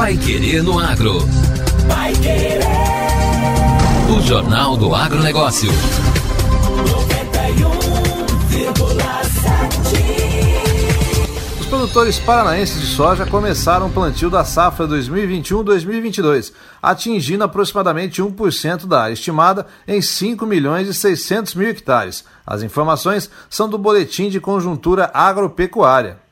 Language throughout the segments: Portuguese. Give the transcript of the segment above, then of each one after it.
Pai Querer no Agro. Pai Querer. O Jornal do Agronegócio. 91,7. Os produtores paranaenses de soja começaram o plantio da safra 2021-2022, atingindo aproximadamente 1% da área estimada em 5 milhões e 600 mil hectares. As informações são do Boletim de Conjuntura Agropecuária.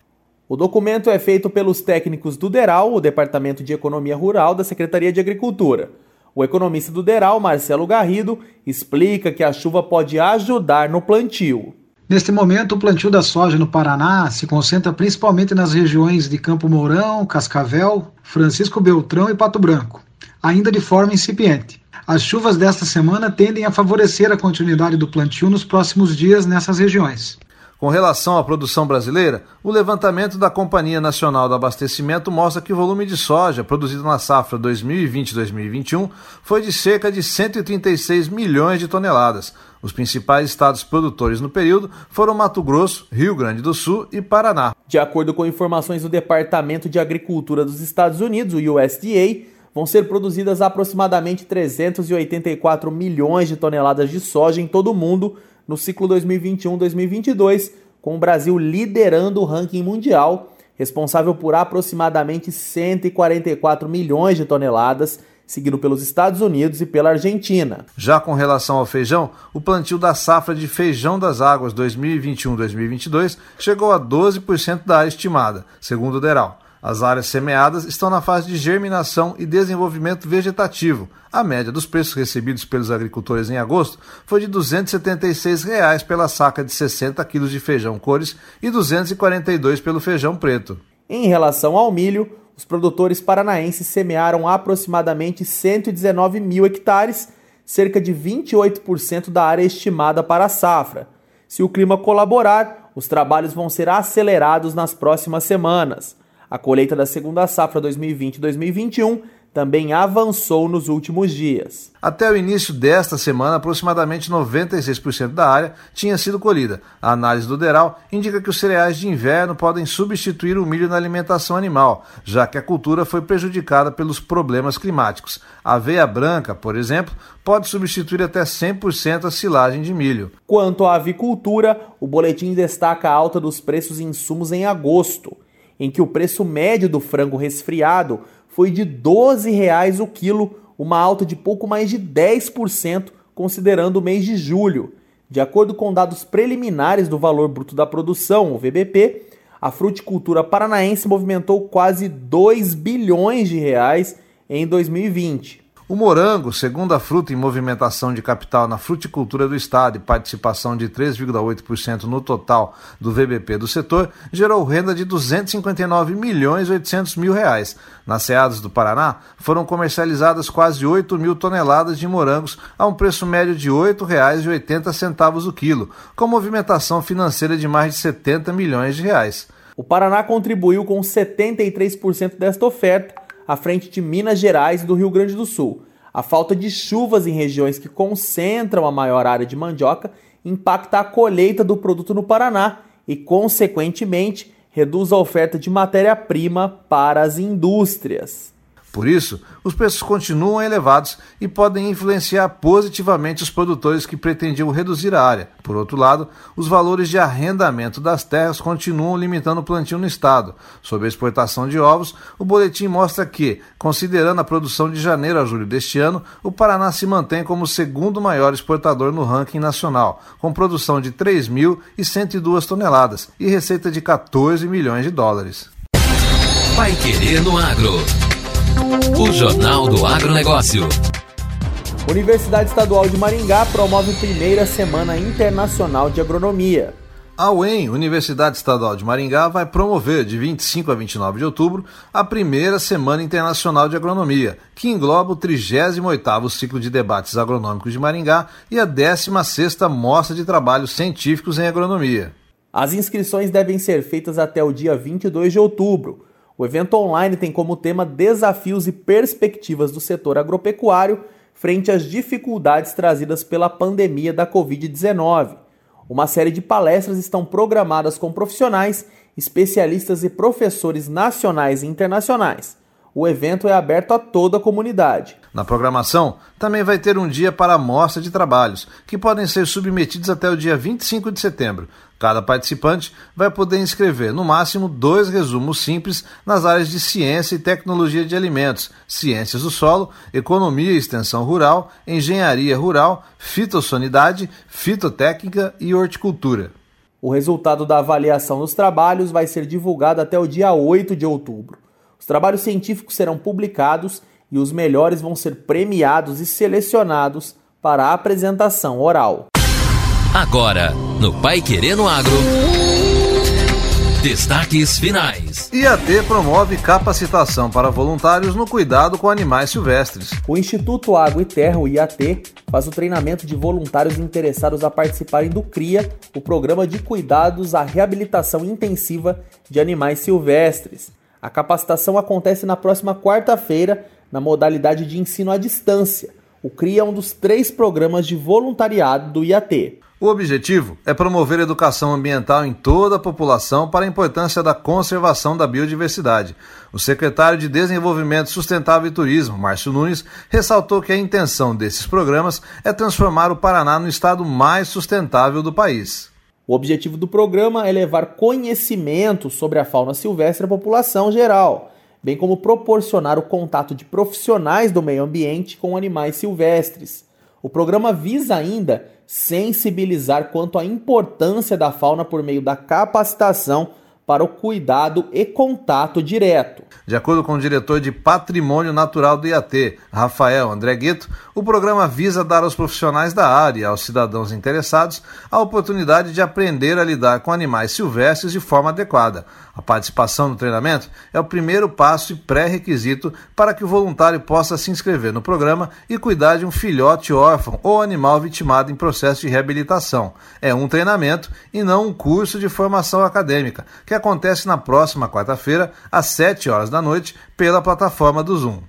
O documento é feito pelos técnicos do DERAL, o Departamento de Economia Rural da Secretaria de Agricultura. O economista do DERAL, Marcelo Garrido, explica que a chuva pode ajudar no plantio. Neste momento, o plantio da soja no Paraná se concentra principalmente nas regiões de Campo Mourão, Cascavel, Francisco Beltrão e Pato Branco, ainda de forma incipiente. As chuvas desta semana tendem a favorecer a continuidade do plantio nos próximos dias nessas regiões. Com relação à produção brasileira, o levantamento da Companhia Nacional do Abastecimento mostra que o volume de soja produzido na safra 2020-2021 foi de cerca de 136 milhões de toneladas. Os principais estados produtores no período foram Mato Grosso, Rio Grande do Sul e Paraná. De acordo com informações do Departamento de Agricultura dos Estados Unidos, o USDA, vão ser produzidas aproximadamente 384 milhões de toneladas de soja em todo o mundo no ciclo 2021-2022, com o Brasil liderando o ranking mundial, responsável por aproximadamente 144 milhões de toneladas, seguido pelos Estados Unidos e pela Argentina. Já com relação ao feijão, o plantio da safra de feijão das águas 2021-2022 chegou a 12% da estimada, segundo o DERAL. As áreas semeadas estão na fase de germinação e desenvolvimento vegetativo. A média dos preços recebidos pelos agricultores em agosto foi de 276 reais pela saca de 60 quilos de feijão cores e R$ 242 pelo feijão preto. Em relação ao milho, os produtores paranaenses semearam aproximadamente 119 mil hectares, cerca de 28% da área estimada para a safra. Se o clima colaborar, os trabalhos vão ser acelerados nas próximas semanas. A colheita da segunda safra 2020-2021 também avançou nos últimos dias. Até o início desta semana, aproximadamente 96% da área tinha sido colhida. A análise do Deral indica que os cereais de inverno podem substituir o milho na alimentação animal, já que a cultura foi prejudicada pelos problemas climáticos. A aveia branca, por exemplo, pode substituir até 100% a silagem de milho. Quanto à avicultura, o boletim destaca a alta dos preços em insumos em agosto em que o preço médio do frango resfriado foi de R$ 12,00 o quilo, uma alta de pouco mais de 10% considerando o mês de julho. De acordo com dados preliminares do valor bruto da produção, o VBP, a fruticultura paranaense movimentou quase 2 bilhões de reais em 2020. O morango, segunda fruta em movimentação de capital na fruticultura do estado e participação de 3,8% no total do VBP do setor, gerou renda de 259 milhões 800 mil reais. Nas ceadas do Paraná, foram comercializadas quase 8 mil toneladas de morangos a um preço médio de R$ 8,80 o quilo, com movimentação financeira de mais de 70 milhões de reais. O Paraná contribuiu com 73% desta oferta à frente de Minas Gerais e do Rio Grande do Sul. A falta de chuvas em regiões que concentram a maior área de mandioca impacta a colheita do produto no Paraná e, consequentemente, reduz a oferta de matéria-prima para as indústrias. Por isso, os preços continuam elevados e podem influenciar positivamente os produtores que pretendiam reduzir a área. Por outro lado, os valores de arrendamento das terras continuam limitando o plantio no estado. Sobre a exportação de ovos, o boletim mostra que, considerando a produção de janeiro a julho deste ano, o Paraná se mantém como o segundo maior exportador no ranking nacional, com produção de 3.102 toneladas e receita de 14 milhões de dólares. Vai querer no agro. O Jornal do Agronegócio. Universidade Estadual de Maringá promove primeira Semana Internacional de Agronomia. A UEM, Universidade Estadual de Maringá, vai promover de 25 a 29 de outubro a primeira Semana Internacional de Agronomia, que engloba o 38º ciclo de debates agronômicos de Maringá e a 16ª Mostra de Trabalhos Científicos em Agronomia. As inscrições devem ser feitas até o dia 22 de outubro. O evento online tem como tema desafios e perspectivas do setor agropecuário frente às dificuldades trazidas pela pandemia da Covid-19. Uma série de palestras estão programadas com profissionais, especialistas e professores nacionais e internacionais. O evento é aberto a toda a comunidade. Na programação, também vai ter um dia para a mostra de trabalhos, que podem ser submetidos até o dia 25 de setembro. Cada participante vai poder inscrever, no máximo, dois resumos simples nas áreas de ciência e tecnologia de alimentos, ciências do solo, economia e extensão rural, engenharia rural, fitossanidade, fitotécnica e horticultura. O resultado da avaliação dos trabalhos vai ser divulgado até o dia 8 de outubro. Os trabalhos científicos serão publicados e os melhores vão ser premiados e selecionados para a apresentação oral. Agora, no Pai Querendo Agro. Destaques finais. IAT promove capacitação para voluntários no cuidado com animais silvestres. O Instituto Água e Terra, o IAT, faz o treinamento de voluntários interessados a participarem do CRIA, o Programa de Cuidados à Reabilitação Intensiva de Animais Silvestres. A capacitação acontece na próxima quarta-feira, na modalidade de ensino à distância. O CRIA é um dos três programas de voluntariado do IAT. O objetivo é promover educação ambiental em toda a população para a importância da conservação da biodiversidade. O secretário de Desenvolvimento Sustentável e Turismo, Márcio Nunes, ressaltou que a intenção desses programas é transformar o Paraná no estado mais sustentável do país. O objetivo do programa é levar conhecimento sobre a fauna silvestre à população geral, bem como proporcionar o contato de profissionais do meio ambiente com animais silvestres. O programa visa ainda sensibilizar quanto à importância da fauna por meio da capacitação para o cuidado e contato direto. De acordo com o diretor de Patrimônio Natural do IAT, Rafael André Guito, o programa visa dar aos profissionais da área e aos cidadãos interessados a oportunidade de aprender a lidar com animais silvestres de forma adequada. A participação no treinamento é o primeiro passo e pré-requisito para que o voluntário possa se inscrever no programa e cuidar de um filhote órfão ou animal vitimado em processo de reabilitação. É um treinamento e não um curso de formação acadêmica, que acontece na próxima quarta-feira, às 7 horas da noite, pela plataforma do Zoom.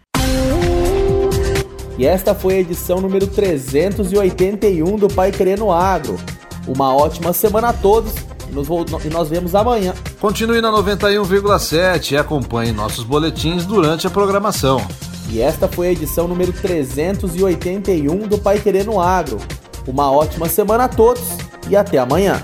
E esta foi a edição número 381 do Pai Querendo Agro. Uma ótima semana a todos e nós vemos amanhã. Continue na 91,7 e acompanhe nossos boletins durante a programação. E esta foi a edição número 381 do Pai Querendo Agro. Uma ótima semana a todos e até amanhã.